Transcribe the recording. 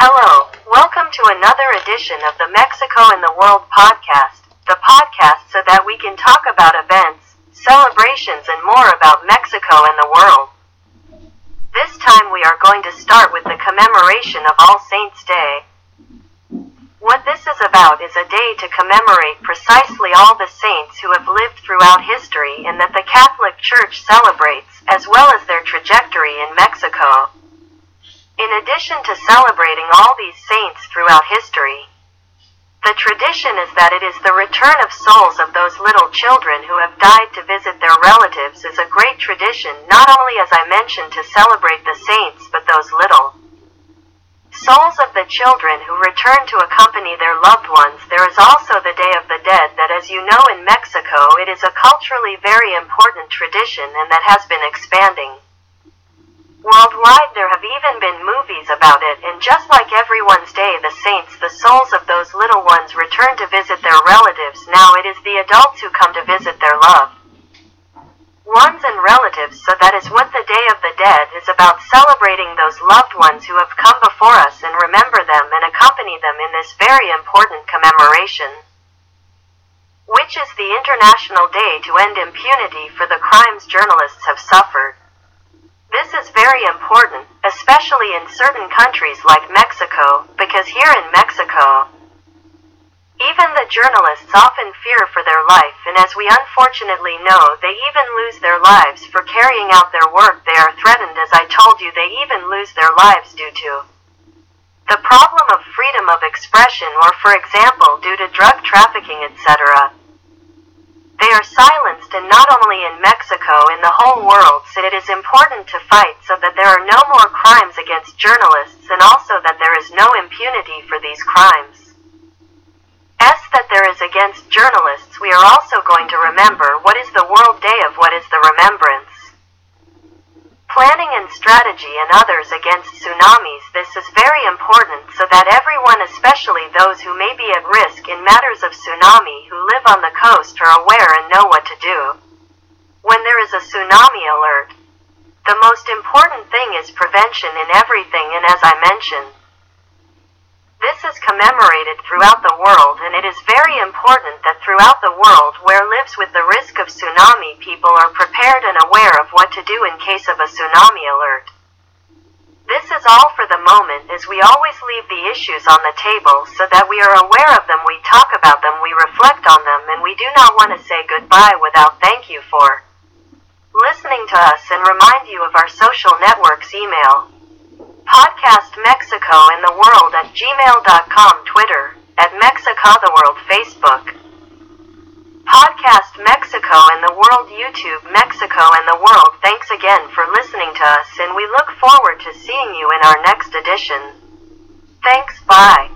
Hello, welcome to another edition of the Mexico in the World podcast, the podcast so that we can talk about events, celebrations, and more about Mexico and the world. This time we are going to start with the commemoration of All Saints' Day. What this is about is a day to commemorate precisely all the saints who have lived throughout history and that the Catholic Church celebrates, as well as their trajectory in Mexico. In addition to celebrating all these saints throughout history, the tradition is that it is the return of souls of those little children who have died to visit their relatives is a great tradition not only as I mentioned to celebrate the saints but those little souls of the children who return to accompany their loved ones. There is also the Day of the Dead that as you know in Mexico it is a culturally very important tradition and that has been expanding. Worldwide there have even been movies about it and just like everyone's day the saints, the souls of those little ones return to visit their relatives. Now it is the adults who come to visit their love ones and relatives so that is what the Day of the Dead is about celebrating those loved ones who have come before us and remember them and accompany them in this very important commemoration which is the International Day to End Impunity for the crimes journalists have suffered. Very important, especially in certain countries like Mexico, because here in Mexico, even the journalists often fear for their life, and as we unfortunately know, they even lose their lives for carrying out their work. They are threatened, as I told you, they even lose their lives due to the problem of freedom of expression, or for example, due to drug trafficking, etc. They are silenced, and not only in Mexico, in the whole world, so it is important to fight so that there are no more crimes against journalists and also that there is no impunity for these crimes. S that there is against journalists, we are also going to remember what is the World Day of what is the remembrance. Planning and strategy and others against tsunamis, this is very important so that everyone, especially those who may be at risk in matters of tsunami who live on the coast are aware and know what to do. When there is a tsunami alert, the most important thing is prevention in everything and as I mentioned, this is commemorated throughout the world and it is very important that throughout the world where lives with the risk of tsunami people are prepared and aware of what to do in case of a tsunami alert. This is all for the moment as we always leave the issues on the table so that we are aware of them, we talk about them, we reflect on them and we do not want to say goodbye without thank you for listening to us and remind you of our social networks email. Mexico in the World at gmail.com, Twitter, at Mexico the World, Facebook. Podcast Mexico in the World, YouTube, Mexico and the World. Thanks again for listening to us, and we look forward to seeing you in our next edition. Thanks, bye.